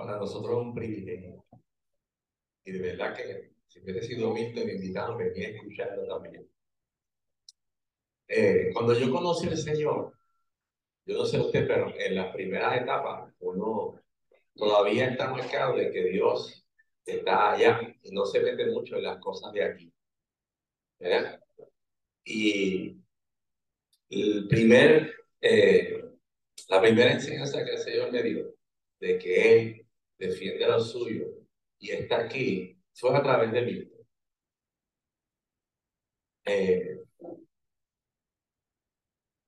para nosotros es un privilegio. Y de verdad que si hubiese sido Milton invitado, venía escuchando también. Eh, cuando yo conocí al Señor, yo no sé usted, pero en las primeras etapas uno todavía está marcado de que Dios está allá y no se mete mucho en las cosas de aquí. ¿verdad? Y el primer, eh, la primera enseñanza que el Señor me dio de que Él defiende lo suyo y está aquí fue a través de mí. Eh,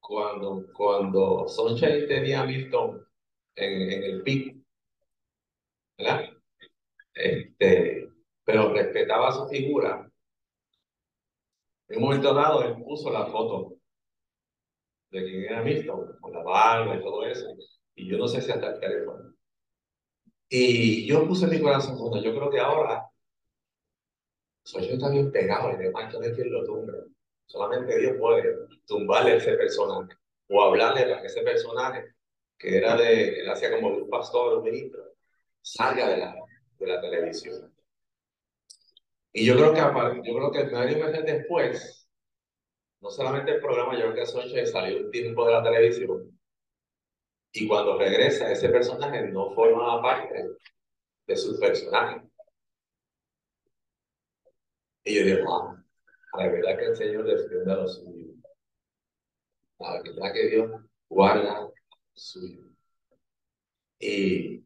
cuando, cuando Sunshine tenía a Milton en, en el pico, ¿verdad? Este, pero respetaba su figura. En un momento dado, él puso la foto de quien era Milton, con la barba y todo eso. Y yo no sé si hasta el teléfono. Y yo puse mi corazón, bueno, yo creo que ahora soy yo también pegado y demás, no es quien lo tumba. Solamente Dios puede tumbarle a ese personaje o hablarle que ese personaje que era de, él hacía como un pastor un ministro, salga de la, de la televisión. Y yo creo que yo creo que medio meses después, no solamente el programa, yo creo que Sonche salió un tiempo de la televisión. Y cuando regresa, ese personaje no forma parte de su personaje. Y yo digo, wow, la verdad que el Señor defiende a los suyos. La verdad que Dios guarda a suyo. Y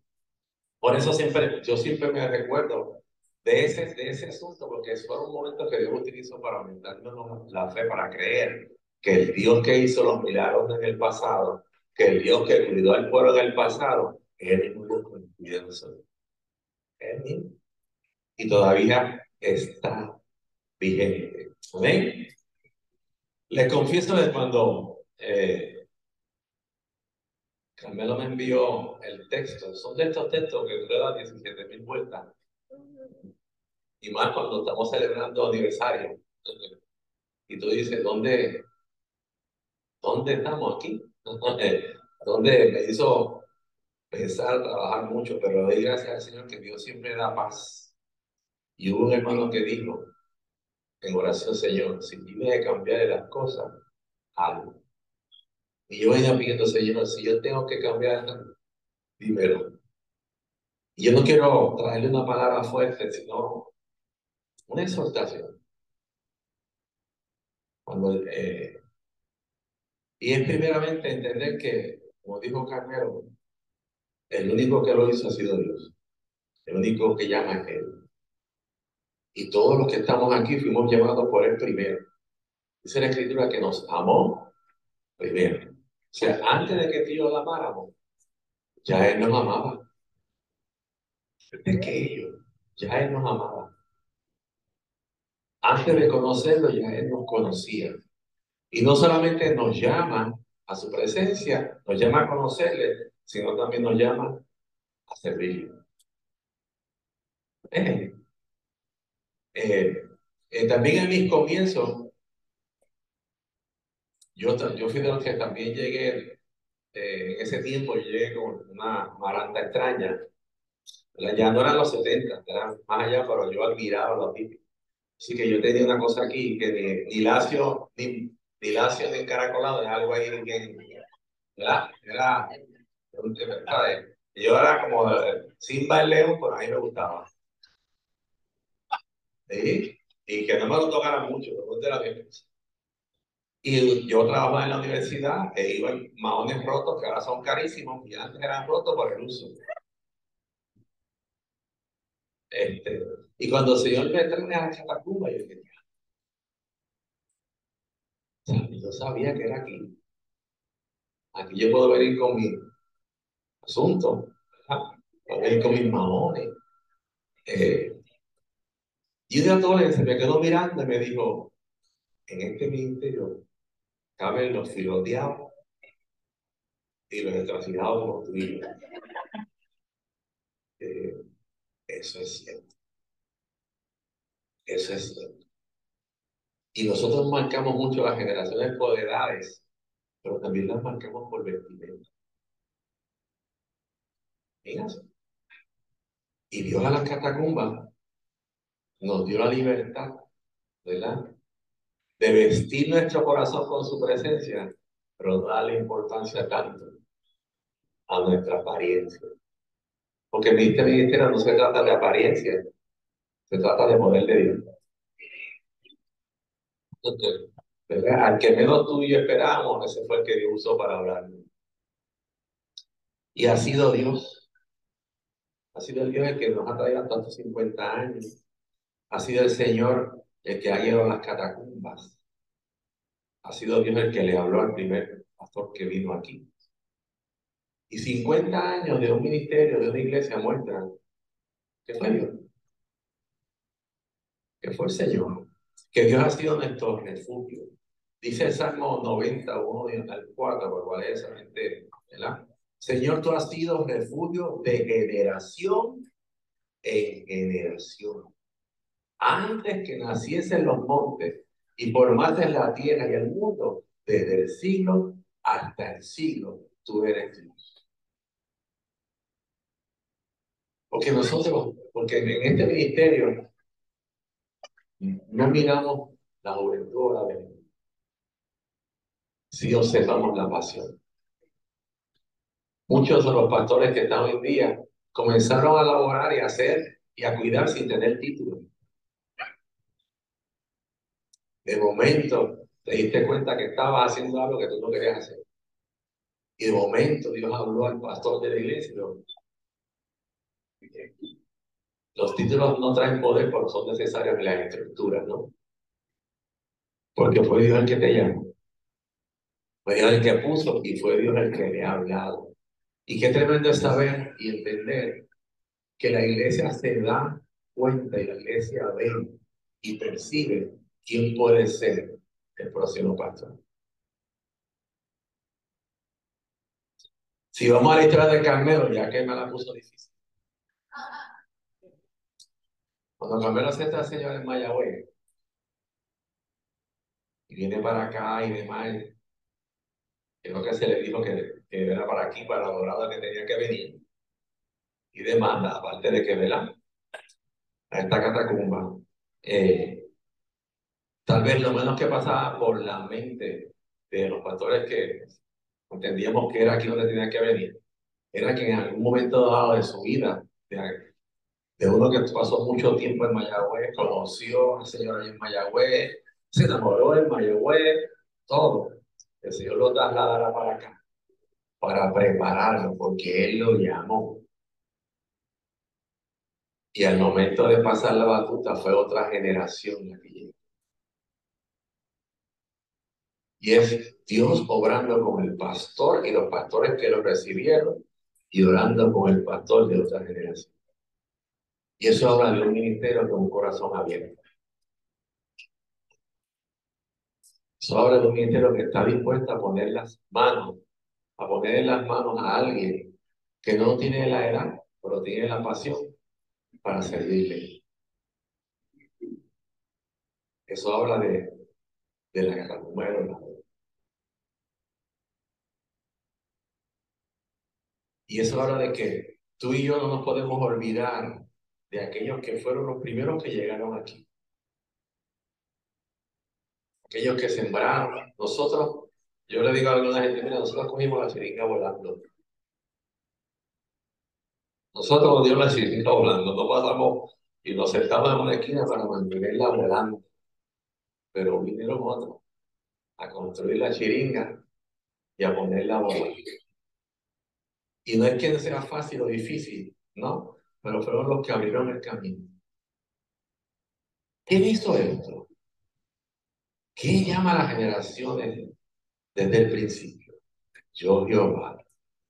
por eso siempre, yo siempre me recuerdo de ese, de ese asunto, porque un momento que Dios utilizó para aumentarnos la fe, para creer que el Dios que hizo los milagros en el pasado, que el Dios que cuidó al pueblo en el pasado, es el que cuida mismo. Y todavía está vigente. ¿Amén? Les confieso que cuando eh, Carmelo me envió el texto, son de estos textos que duran 17 mil vueltas. Y más cuando estamos celebrando aniversario. Y tú dices, ¿dónde, dónde estamos aquí? ¿Dónde me hizo pensar, trabajar mucho? Pero doy gracias al Señor que Dios siempre da paz. Y hubo un hermano que dijo, en oración, Señor, si tienes que cambiar las cosas, algo. Y yo venía pidiendo, Señor, si yo tengo que cambiar, dímelo. Y yo no quiero traerle una palabra fuerte, sino una exhortación. Cuando, eh, y es primeramente entender que, como dijo Carmelo, el único que lo hizo ha sido Dios. El único que llama es Él. Y todos los que estamos aquí fuimos llamados por Él primero. Dice la Escritura que nos amó primero. O sea, antes de que Dios lo amáramos, ya Él nos amaba. ellos, ya Él nos amaba. Antes de conocerlo, ya Él nos conocía. Y no solamente nos llama a su presencia, nos llama a conocerle, sino también nos llama a servirle. Eh, eh, eh, también en mis comienzos, yo, yo fui de los que también llegué, eh, en ese tiempo yo llegué con una maranta extraña. Ya no eran los 70, eran más allá, pero yo admiraba a los típicos. Así que yo tenía una cosa aquí que ni, ni lacio, ni, ni lacio ni encaracolado, es algo ahí bien, ¿verdad? Era, yo era como sin León, pero a mí me gustaba. ¿sí? y que no me lo tocara mucho, de la Y yo trabajaba en la universidad e iba en maones rotos que ahora son carísimos y antes eran rotos por el uso. Este, y cuando el Señor me trae a Catacuba, yo dije, yo sabía que era aquí. Aquí yo puedo venir con mi asunto, puedo venir con mis maones. Eh, y un día se me quedó mirando y me dijo, en este ministerio caben los filoteados y los extrasilados como tú eh, eso es cierto. Eso es cierto. Y nosotros marcamos mucho las generaciones por edades, pero también las marcamos por vestimenta. Fíjense. Y Dios a las catacumbas nos dio la libertad, ¿verdad? De vestir nuestro corazón con su presencia, pero darle importancia tanto a nuestra apariencia. Porque el ministerio no se trata de apariencia, se trata de poder de Dios. Al que menos tú y yo esperábamos, ese fue el que Dios usó para hablar. Y ha sido Dios. Ha sido el Dios el que nos ha traído hasta estos 50 años. Ha sido el Señor el que ha llevado las catacumbas. Ha sido Dios el que le habló al primer pastor que vino aquí. Y 50 años de un ministerio, de una iglesia muestran que fue Dios. Que fue el Señor. Que Dios ha sido nuestro refugio. Dice el Salmo 91 y al 4, por cual es ¿verdad? Señor, tú has sido refugio de generación en generación. Antes que naciesen los montes y formaste la tierra y el mundo, desde el siglo hasta el siglo, tú eres Dios. Porque nosotros, porque en este ministerio no miramos la juventud la venida, si observamos la pasión. Muchos de los pastores que están hoy en día comenzaron a laborar y a hacer y a cuidar sin tener título. De momento te diste cuenta que estabas haciendo algo que tú no querías hacer. Y de momento Dios habló al pastor de la iglesia. Los títulos no traen poder, pero son necesarios en las estructuras, ¿no? Porque fue Dios el que te llamó. Fue Dios el que puso y fue Dios el que le ha hablado. Y qué tremendo es saber y entender que la iglesia se da cuenta y la iglesia ve y percibe quién puede ser el próximo pastor. Si vamos a la historia de Carmelo, ya que me la puso difícil. Cuando Carmelo se está señor en Mayagüez y viene para acá y demás, creo que se le dijo que que era para aquí, para la dorada que tenía que venir. Y demanda, aparte de que vela a esta catacumba. Eh, tal vez lo menos que pasaba por la mente de los pastores que entendíamos que era aquí donde tenía que venir, era que en algún momento dado de su vida, de, uno que pasó mucho tiempo en Mayagüez, conoció al Señor en Mayagüez, se enamoró en Mayagüez, todo. El Señor lo trasladara para acá para prepararlo, porque Él lo llamó. Y al momento de pasar la batuta fue otra generación la que llegó. Y es Dios obrando con el pastor y los pastores que lo recibieron y orando con el pastor de otra generación. Y eso habla de un ministerio con un corazón abierto. Eso habla de un ministerio que está dispuesto a poner las manos a poner en las manos a alguien que no tiene la edad, pero tiene la pasión para servirle. Eso habla de, de la guerra Y eso habla de que tú y yo no nos podemos olvidar de aquellos que fueron los primeros que llegaron aquí. Aquellos que sembraron. Nosotros yo le digo a alguna gente, mira, nosotros cogimos la chiringa volando. Nosotros nos dio la chiringa volando, no pasamos y nos sentamos en una esquina para mantenerla volando. Pero vinieron otros a construir la chiringa y a ponerla volando. Y no es que sea fácil o difícil, ¿no? Pero fueron los que abrieron el camino. ¿Quién hizo esto? ¿Quién llama a las generaciones desde el principio. Yo, Jehová,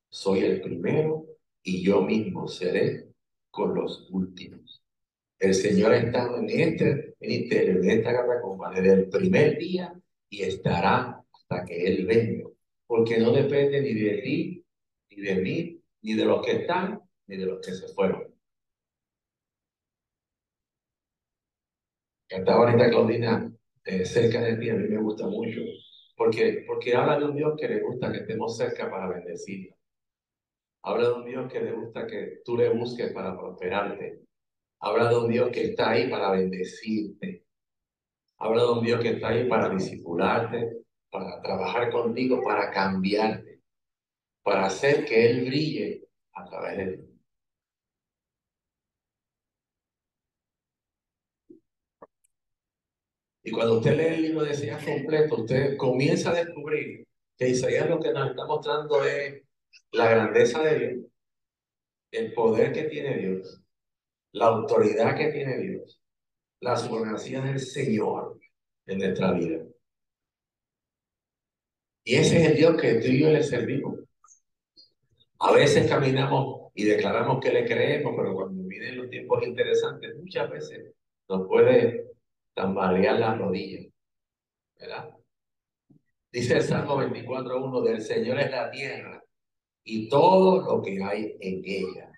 soy el primero y yo mismo seré con los últimos. El Señor ha estado en este ministerio, en esta catacomba, desde el primer día y estará hasta que Él venga. Porque no depende ni de ti, ni de mí, ni de los que están, ni de los que se fueron. Cantaba ahorita Claudina eh, cerca de ti, a mí me gusta mucho porque, porque habla de un Dios que le gusta que estemos cerca para bendecirlo. Habla de un Dios que le gusta que tú le busques para prosperarte. Habla de un Dios que está ahí para bendecirte. Habla de un Dios que está ahí para discipularte, para trabajar contigo, para cambiarte, para hacer que Él brille a través de ti. Y cuando usted lee el libro de Isaías completo, usted comienza a descubrir que Isaías lo que nos está mostrando es la grandeza de Dios, el poder que tiene Dios, la autoridad que tiene Dios, la supremacía del Señor en nuestra vida. Y ese es el Dios que tú y yo le servimos. A veces caminamos y declaramos que le creemos, pero cuando vienen los tiempos interesantes, muchas veces nos puede tambalear las rodillas. ¿Verdad? Dice el Salmo 24.1, del Señor es la tierra y todo lo que hay en ella,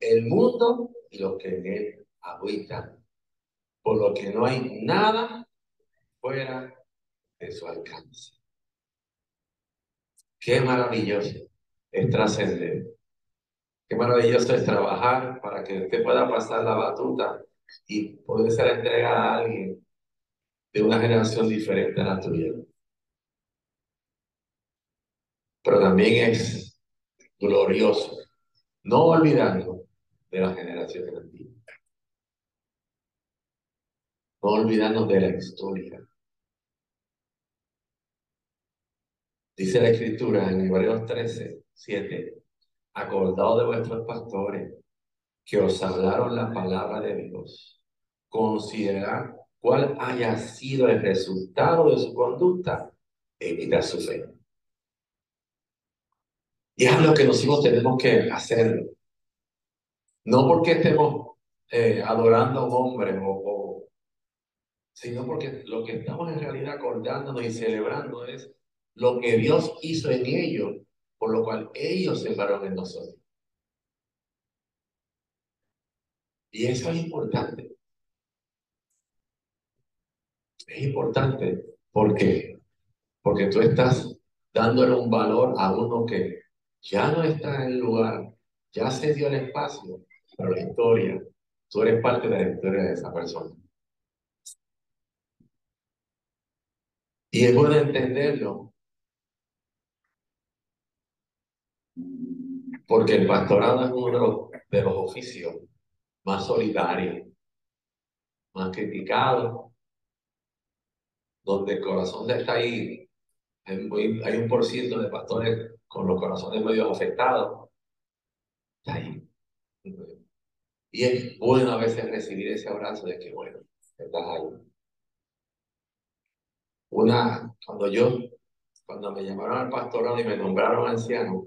el mundo y los que en él habitan, por lo que no hay nada fuera de su alcance. Qué maravilloso es trascender. Qué maravilloso es trabajar para que usted pueda pasar la batuta y poder ser entregada a alguien de una generación diferente a la tuya. Pero también es glorioso, no olvidando de la generación antigua. No olvidarnos de la historia. Dice la escritura en Hebreos 13, 7, acordado de vuestros pastores que os hablaron la palabra de Dios, considerad cuál haya sido el resultado de su conducta e su fe. Y es lo que nosotros tenemos que hacer. No porque estemos eh, adorando a un hombre, o, sino porque lo que estamos en realidad acordándonos y celebrando es lo que Dios hizo en ellos, por lo cual ellos se pararon en nosotros. Y eso es importante. Es importante. Porque porque tú estás dándole un valor a uno que ya no está en el lugar, ya se dio el espacio, pero la historia, tú eres parte de la historia de esa persona. Y es bueno entenderlo, porque el pastorado es uno de los, oficios más solidarios, más criticados, donde el corazón está ahí. Hay, hay un por ciento de pastores con los corazones medio afectados. Está ahí. Y es bueno a veces recibir ese abrazo de que, bueno, estás ahí. Una, cuando yo, cuando me llamaron al pastorado y me nombraron anciano,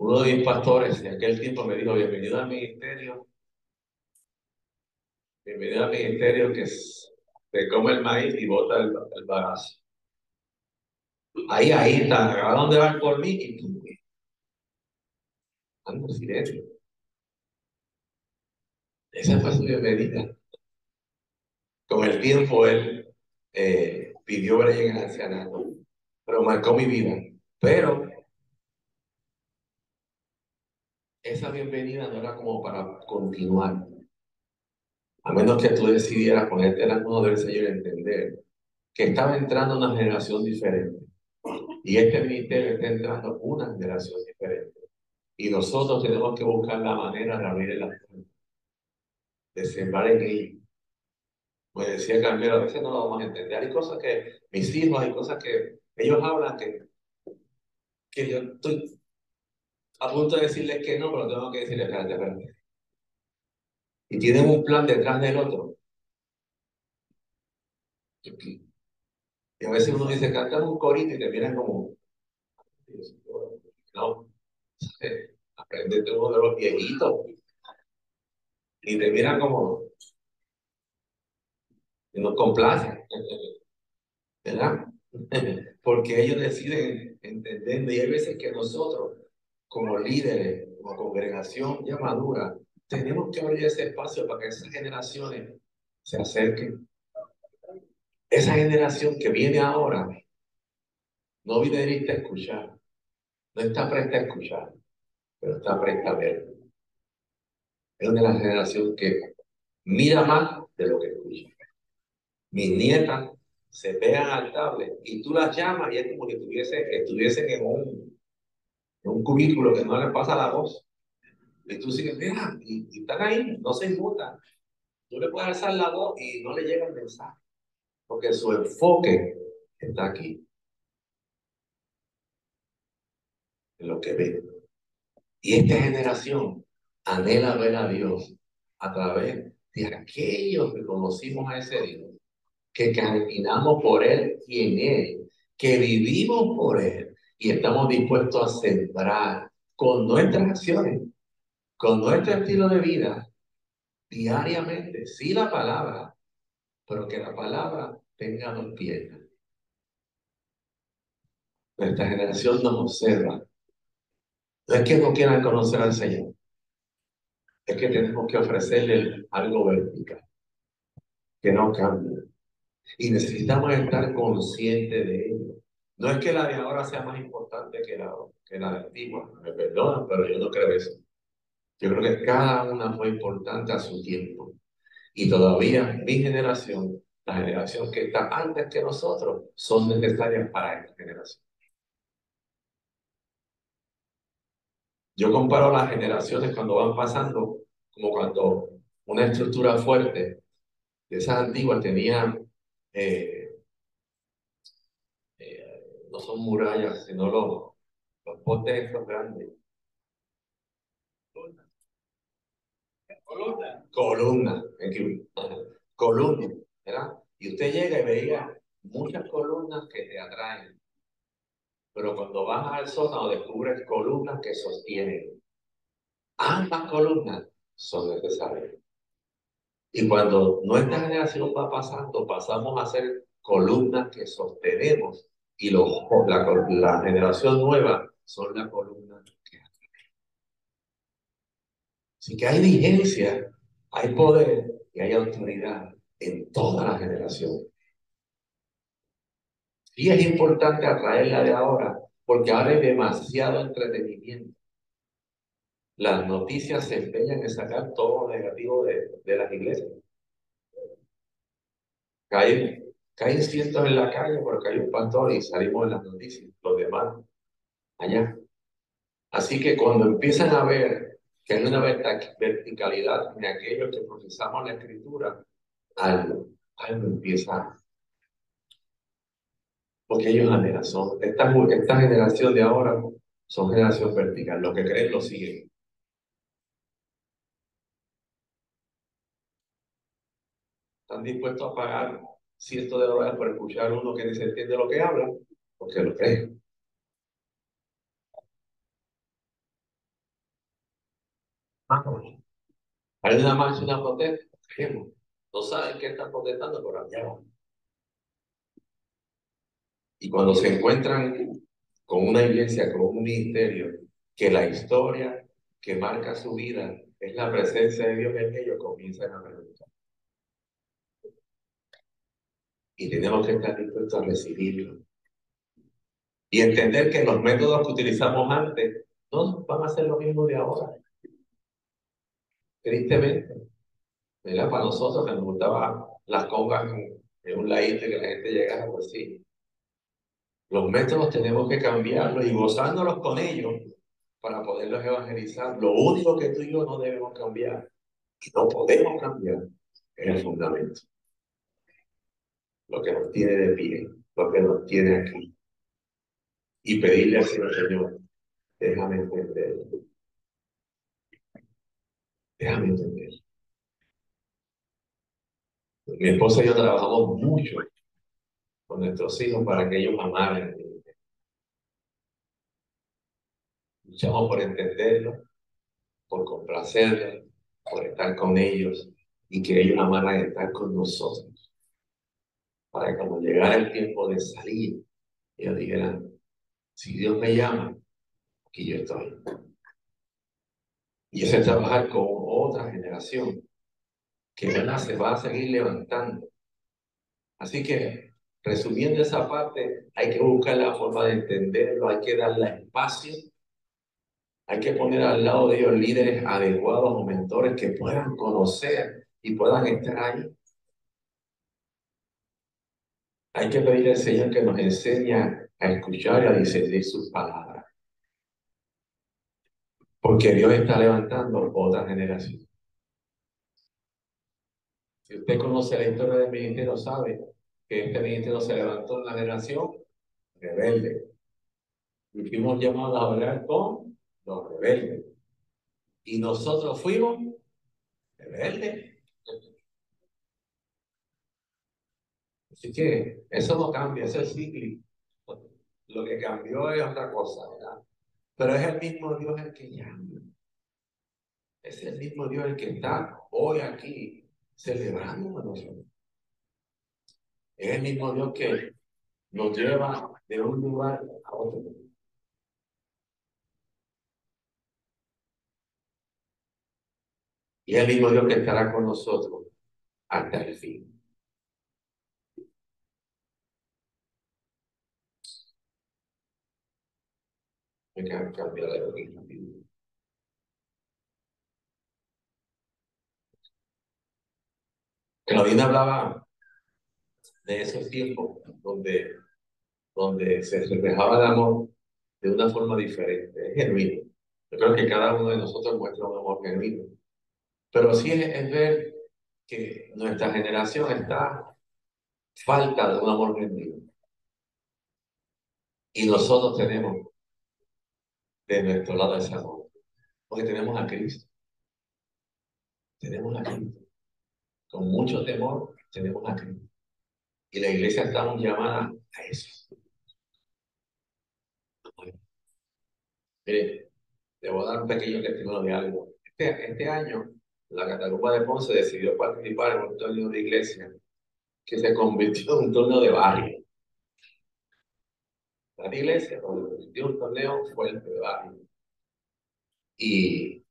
uno de mis pastores de aquel tiempo me dijo, bienvenido al ministerio, bienvenido al ministerio que se come el maíz y bota el, el bagazo. Ahí, ahí está, ¿a dónde van por mí? Y tú, ando silencio. Esa fue su bienvenida. Con el tiempo él eh, pidió ver en el ancianato, pero marcó mi vida. Pero esa bienvenida no era como para continuar. A menos que tú decidieras ponerte las manos del Señor y entender que estaba entrando una generación diferente. Y este ministerio está entrando una generación diferente. Y nosotros tenemos que buscar la manera de abrir la puerta, de sembrar en ellos. Me decía Carmelo, a veces no lo vamos a entender. Hay cosas que mis hijos, hay cosas que ellos hablan que, que yo estoy a punto de decirles que no, pero tengo que decirles, espérate. Y tienen un plan detrás del otro. Y a veces uno dice, canta un corito y te miran como, no, aprendete uno de los viejitos. Y te miran como, y nos complace, ¿verdad? Porque ellos deciden entender, y hay veces que nosotros, como líderes, como congregación ya madura, tenemos que abrir ese espacio para que esas generaciones se acerquen esa generación que viene ahora no viene a escuchar, No está presta a escuchar, pero está presta a ver. Es una generaciones que mira más de lo que escucha. Mis nietas se pegan al tablet y tú las llamas y es como que estuviesen, en un, un cubículo que no les pasa la voz. Y tú sigues, mira, y, están ahí, no se inmutan. Tú le puedes alzar la voz y no le llega el mensaje, porque su enfoque está aquí, en lo que ve. Y esta generación anhela ver a Dios a través de aquellos que conocimos a ese Dios, que caminamos por Él y en Él, que vivimos por Él y estamos dispuestos a sembrar con nuestras acciones, con nuestro estilo de vida, diariamente, sí la palabra, pero que la palabra tenga dos piernas. Nuestra generación nos observa. No es que no quieran conocer al Señor, es que tenemos que ofrecerle algo vertical, que no cambie. Y necesitamos estar conscientes de ello. No es que la de ahora sea más importante que la, que la antigua, me perdonan, pero yo no creo eso. Yo creo que cada una fue importante a su tiempo. Y todavía mi generación, la generación que está antes que nosotros, son necesarias para esta generación. Yo comparo las generaciones cuando van pasando, como cuando una estructura fuerte de esas antiguas tenía, eh, no son murallas, sino los, los postes estos grandes. Columna. Columna, columna, ¿verdad? Y usted llega y veía muchas columnas que te atraen. Pero cuando vas al sótano descubres columnas que sostienen. Ambas columnas son necesarias. Y cuando nuestra generación va pasando, pasamos a ser columnas que sostenemos y los, la, la generación nueva son que atraen. Así que hay vigencia, hay poder y hay autoridad en toda la generación. Y es importante atraerla de ahora, porque ahora hay demasiado entretenimiento. Las noticias se empeñan en sacar todo lo negativo de, de las iglesias. Caen, caen cientos en la calle porque hay un pastor y salimos en las noticias, los demás allá. Así que cuando empiezan a ver que hay una verticalidad en aquellos que procesamos la escritura, algo, algo empieza porque ellos anhelan, son, esta, esta generación de ahora son generación vertical, lo que creen lo siguen. Están dispuestos a pagar cientos de dólares por escuchar a uno que ni se entiende lo que habla, porque lo creen. Hay una marcha, una protesta, no saben qué están protestando, pero allá y cuando se encuentran con una iglesia, con un ministerio, que la historia que marca su vida es la presencia de Dios en ellos, comienzan a preguntar. Y tenemos que estar dispuestos a recibirlo. Y entender que los métodos que utilizamos antes no van a ser lo mismo de ahora. Tristemente. ¿verdad? Para nosotros que nos gustaba las congas en, un ladito que la gente llegara, pues sí. Los métodos tenemos que cambiarlos y gozándolos con ellos para poderlos evangelizar. Lo único que tú y yo no debemos cambiar, y no podemos cambiar, es el fundamento. Lo que nos tiene de pie, lo que nos tiene aquí. Y pedirle al Señor, Señor, déjame entender. Déjame entender. Mi esposa y yo trabajamos mucho con nuestros hijos para que ellos amaran. Luchamos por entenderlo, por complacerlos, por estar con ellos y que ellos amaran estar con nosotros. Para que cuando llegara el tiempo de salir, ellos dijeran, si Dios me llama, aquí yo estoy. Y ese es trabajar con otra generación que se va a seguir levantando. Así que resumiendo esa parte, hay que buscar la forma de entenderlo, hay que darle espacio, hay que poner al lado de ellos líderes adecuados o mentores que puedan conocer y puedan estar ahí. Hay que pedir al Señor que nos enseñe a escuchar y a discernir sus palabras. Porque Dios está levantando otra generación. Si usted conoce la historia del ministerio, sabe que este ministerio se levantó en una generación rebelde. Y fuimos llamados a hablar con los rebeldes. Y nosotros fuimos rebeldes. Así que eso no cambia, eso es cíclico. Lo que cambió es otra cosa, ¿verdad? Pero es el mismo Dios el que llama. Es el mismo Dios el que está hoy aquí celebrando a nosotros. Es el mismo Dios que nos lleva de un lugar a otro. Y el mismo Dios que estará con nosotros hasta el fin. Me cambiar de Claudina hablaba de esos tiempos donde, donde se reflejaba el amor de una forma diferente, es genuino. Yo creo que cada uno de nosotros muestra un amor genuino. Pero sí es, ver que nuestra generación está falta de un amor genuino. Y nosotros tenemos de nuestro lado ese amor. Porque tenemos a Cristo. Tenemos a Cristo con mucho temor, tenemos a Cristo. Y la iglesia estamos llamada a eso. Mire, debo dar un pequeño testimonio de algo. Este, este año, la Cataluña de Ponce decidió participar en un torneo de iglesia que se convirtió en un torneo de barrio. La iglesia convirtió en un torneo fuerte de barrio. Y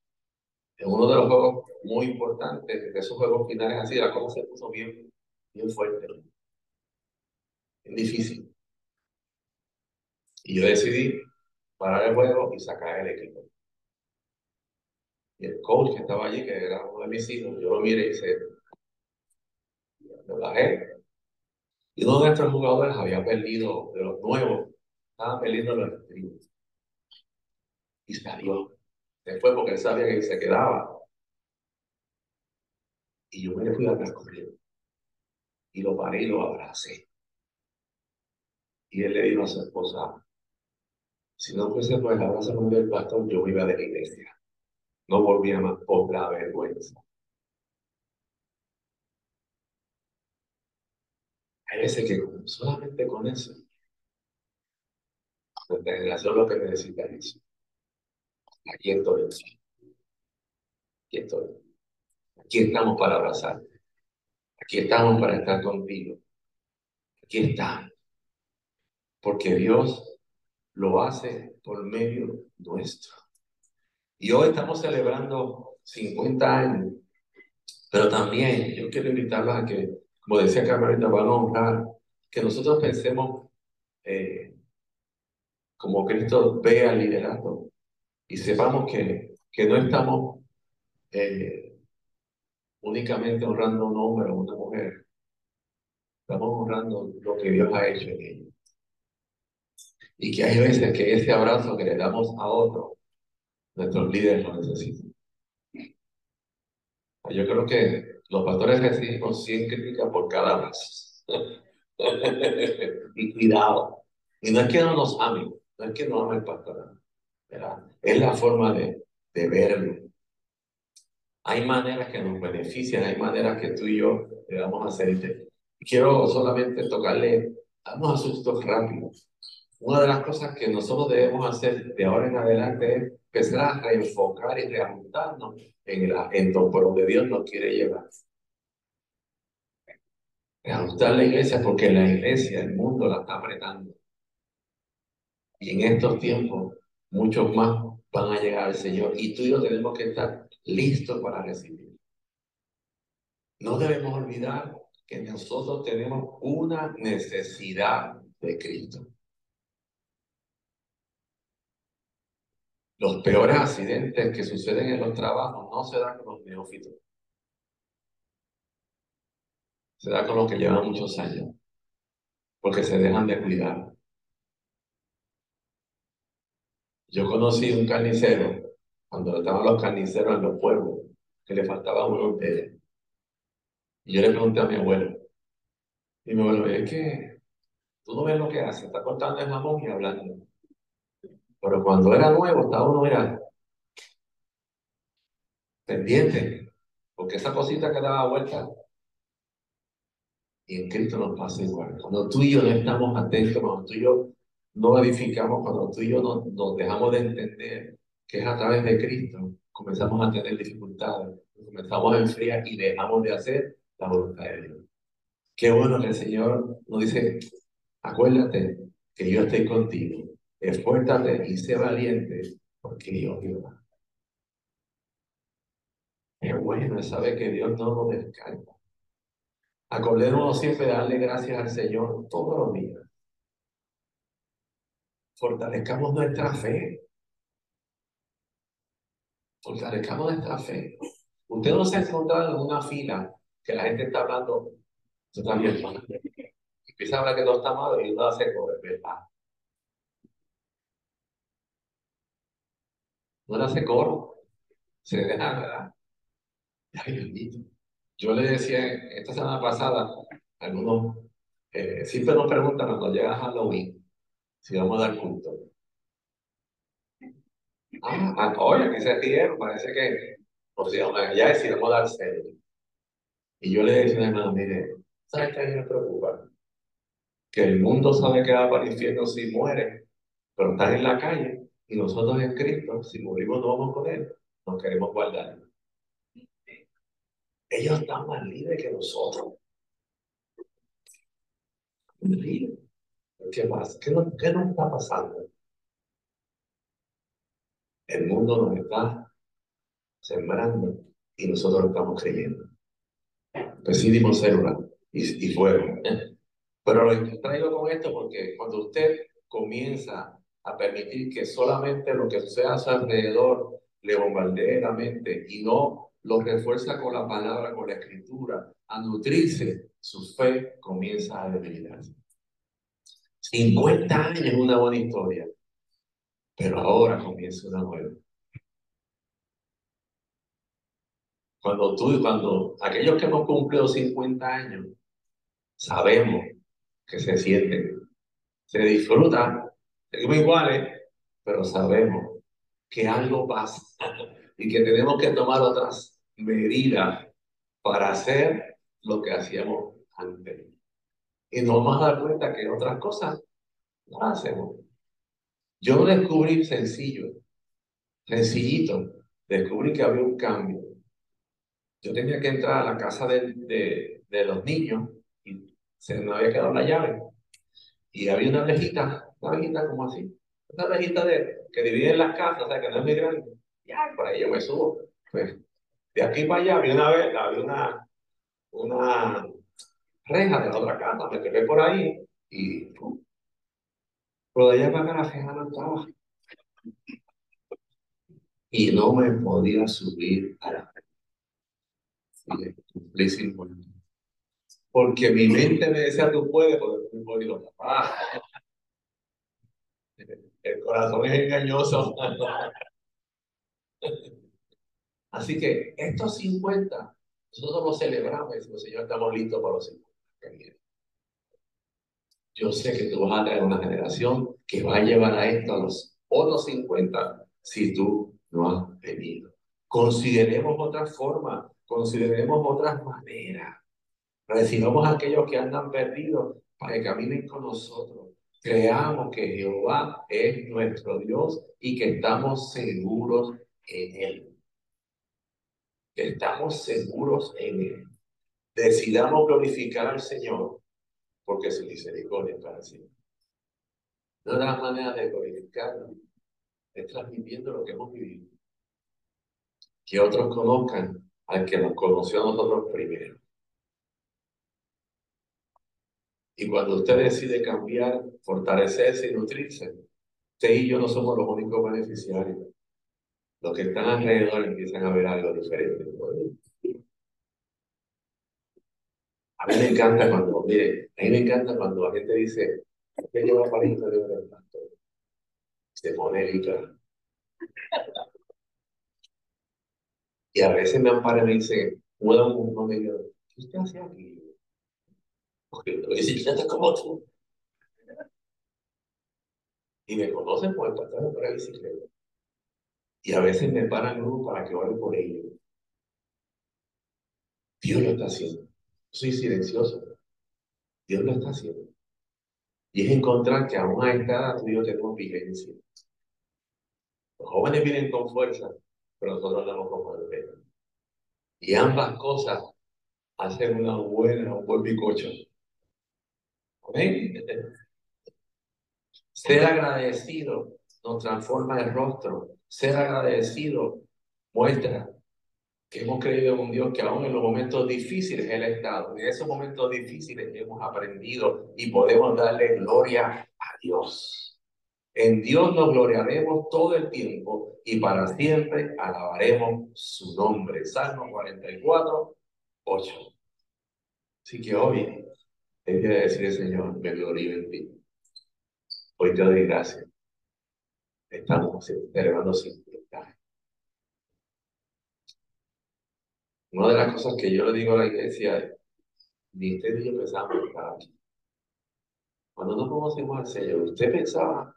en uno de los juegos muy importantes, de esos juegos finales así, la cosa se puso bien, bien fuerte, bien difícil. Y yo decidí parar el juego y sacar el equipo. Y el coach que estaba allí, que era uno de mis hijos, yo lo miré y se lo bajé. Y uno de nuestros jugadores había perdido, de los nuevos, estaba perdiendo los estribos. Y salió. Después porque él sabía que se quedaba. Y yo me fui atrás con él. Y lo paré y lo abracé. Y él le dijo a su esposa, si no fuese por el abrazo del pastor, yo iba de la iglesia. No volvía más otra vergüenza. Hay veces que solamente con eso, nuestra generación lo que necesita es. Aquí estoy. Aquí estoy. Aquí estamos para abrazarte. Aquí estamos para estar contigo. Aquí estamos. Porque Dios lo hace por medio nuestro. Y hoy estamos celebrando 50 años. Pero también yo quiero invitarlos a que, como decía Carmelita, van a honrar, que nosotros pensemos eh, como Cristo ve al liderato y sepamos que, que no estamos eh, únicamente honrando un hombre o una mujer, estamos honrando lo que Dios ha hecho en ellos. Y que hay veces que ese abrazo que le damos a otro, nuestros líderes lo necesitan. Yo creo que los pastores recibimos 100 críticas por cada abrazo. y cuidado. Y no es que no nos amen, no es que no ame el pastor. Es la forma de, de verlo. Hay maneras que nos benefician, hay maneras que tú y yo a hacer. Quiero solamente tocarle unos asuntos rápidos. Una de las cosas que nosotros debemos hacer de ahora en adelante es empezar a reenfocar y reajustarnos en el en por donde Dios nos quiere llevar. Reajustar la iglesia porque la iglesia, el mundo la está apretando. Y en estos tiempos muchos más van a llegar al Señor y tú y yo tenemos que estar listos para recibir. No debemos olvidar que nosotros tenemos una necesidad de Cristo. Los peores accidentes que suceden en los trabajos no se dan con los neófitos. Se da con los que llevan muchos años, porque se dejan de cuidar. Yo conocí un carnicero, cuando estaban los carniceros en los pueblos, que le faltaba uno de Y yo le pregunté a mi abuelo, y mi abuelo, es que tú no ves lo que hace, está cortando el jamón y hablando. Pero cuando era nuevo, estaba uno, era pendiente, porque esa cosita que daba vuelta, y en Cristo nos pasa igual. Cuando tú y yo no estamos atentos, cuando tú y yo no edificamos, cuando tú y yo nos, nos dejamos de entender que es a través de Cristo, comenzamos a tener dificultades, comenzamos a enfriar y dejamos de hacer la voluntad de Dios. Qué bueno que el Señor nos dice, acuérdate que yo estoy contigo esfuérzate y sé valiente, porque Dios ayuda. Es bueno saber que Dios no nos descarga. Acordémonos siempre de darle gracias al Señor todos los días. Fortalezcamos nuestra fe. Fortalezcamos nuestra fe. Usted no se ha encontrado en una fila que la gente está hablando, tú también, empieza a hablar que todo está malo y uno hace por ¿verdad? no le hace coro, se deja, ¿verdad? Ay, bendito. Yo le decía esta semana pasada, algunos eh, siempre nos preguntan cuando llega Halloween si vamos a dar culto. Ah, ah oye, aquí se rieron, parece que, por si vamos a dar serio. Y yo le decía a hermano, mire, ¿sabes qué a mí me preocupa? Que el mundo sabe que va para el infierno si muere, pero están en la calle y nosotros en Cristo, si morimos, no vamos con Él. Nos queremos guardar. Ellos están más libres que nosotros. ¿Qué más? ¿Qué nos, ¿Qué nos está pasando? El mundo nos está sembrando y nosotros estamos creyendo. Decidimos una y, y fuego. Pero lo traigo con esto porque cuando usted comienza a permitir que solamente lo que sucede a su alrededor le bombardee la mente y no lo refuerza con la palabra, con la escritura, a nutrirse, su fe comienza a debilitarse. 50 años es una buena historia, pero ahora comienza una nueva. Cuando tú, cuando aquellos que hemos cumplido 50 años, sabemos que se siente, se disfruta Seguimos iguales, pero sabemos que algo pasa y que tenemos que tomar otras medidas para hacer lo que hacíamos antes. Y nos vamos a dar cuenta que otras cosas no hacemos. Yo descubrí sencillo, sencillito, descubrí que había un cambio. Yo tenía que entrar a la casa de, de, de los niños y se me había quedado la llave. Y había una lejita una vejita como así, una vejita de, que divide las casas, o sea, que no es muy grande. Ya, por ahí yo me subo. Pues, de aquí para allá había una había una, una reja de la otra casa, me quedé por ahí y pum. Pero de allá para acá la reja no estaba. Y no me podía subir a la reja. Porque mi mente me decía, tú puedes, porque tú puedes, papá. El corazón es engañoso. Así que estos 50, nosotros los celebramos y decimos, Señor, estamos listos para los 50. Yo sé que tú vas a traer una generación que va a llevar a esto a los otros 50 si tú no has venido. Consideremos otras formas, consideremos otras maneras. Recibamos a aquellos que andan perdidos para que caminen con nosotros. Creamos que Jehová es nuestro Dios y que estamos seguros en Él. Estamos seguros en Él. Decidamos glorificar al Señor porque su misericordia es para siempre. Una de las maneras de glorificarlo es transmitiendo lo que hemos vivido. Que otros conozcan al que nos conoció a nosotros primero. Y cuando usted decide cambiar, fortalecerse y nutrirse, usted y yo no somos los únicos beneficiarios. Los que están alrededor empiezan a ver algo diferente. A mí me encanta cuando, mire, a mí me encanta cuando la gente dice, ¿qué lleva pariente de un Se pone literal. Y a veces me ampara y me dice, uno un me dice, ¿qué usted hace aquí? Porque yo bicicleta como tú. Y me conocen por el patrón de la bicicleta. Y a veces me paran grupo para que ore por ellos. Dios lo está haciendo. Soy silencioso. Dios lo está haciendo. Y es encontrar que aún a esta edad tú y yo tenemos vigencia. Los jóvenes vienen con fuerza, pero nosotros andamos como el pelo. Y ambas cosas hacen una buena, un buen bicocho. ¿Amén? Ser agradecido nos transforma el rostro. Ser agradecido muestra que hemos creído en un Dios que aún en los momentos difíciles Él ha estado. En esos momentos difíciles hemos aprendido y podemos darle gloria a Dios. En Dios nos gloriaremos todo el tiempo y para siempre alabaremos su nombre. Salmo 44, 8. Así que hoy es de decir, Señor, me glorío en ti. Hoy te doy gracias. Estamos celebrando sin Una de las cosas que yo le digo a la iglesia es, ni usted ni yo pensamos estar aquí. Cuando nos conocimos al Señor, usted pensaba,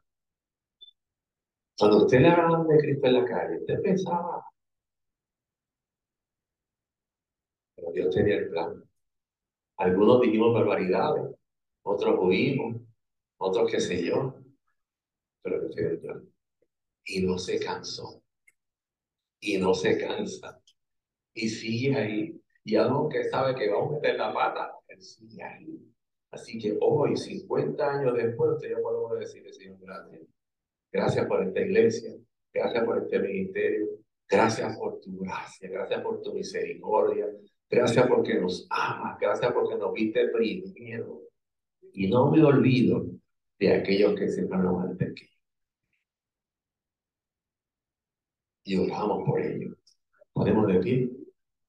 cuando usted le hablaban de Cristo en la calle, usted pensaba, pero Dios tenía el plan. Algunos dijimos barbaridades, otros huimos, otros qué sé yo, pero Dios tenía el plan. Y no se cansó. Y no se cansa y sigue ahí. Y aunque sabe que vamos a meter la pata, él sigue ahí. Así que hoy, 50 años después, ya podemos decirle, Señor, gracias. Gracias por esta iglesia, gracias por este ministerio, gracias por tu gracia, gracias por tu misericordia, gracias porque nos amas, gracias porque nos viste primero. Y no me olvido de aquellos que siempre nos han Y oramos por ellos. ¿Podemos decir?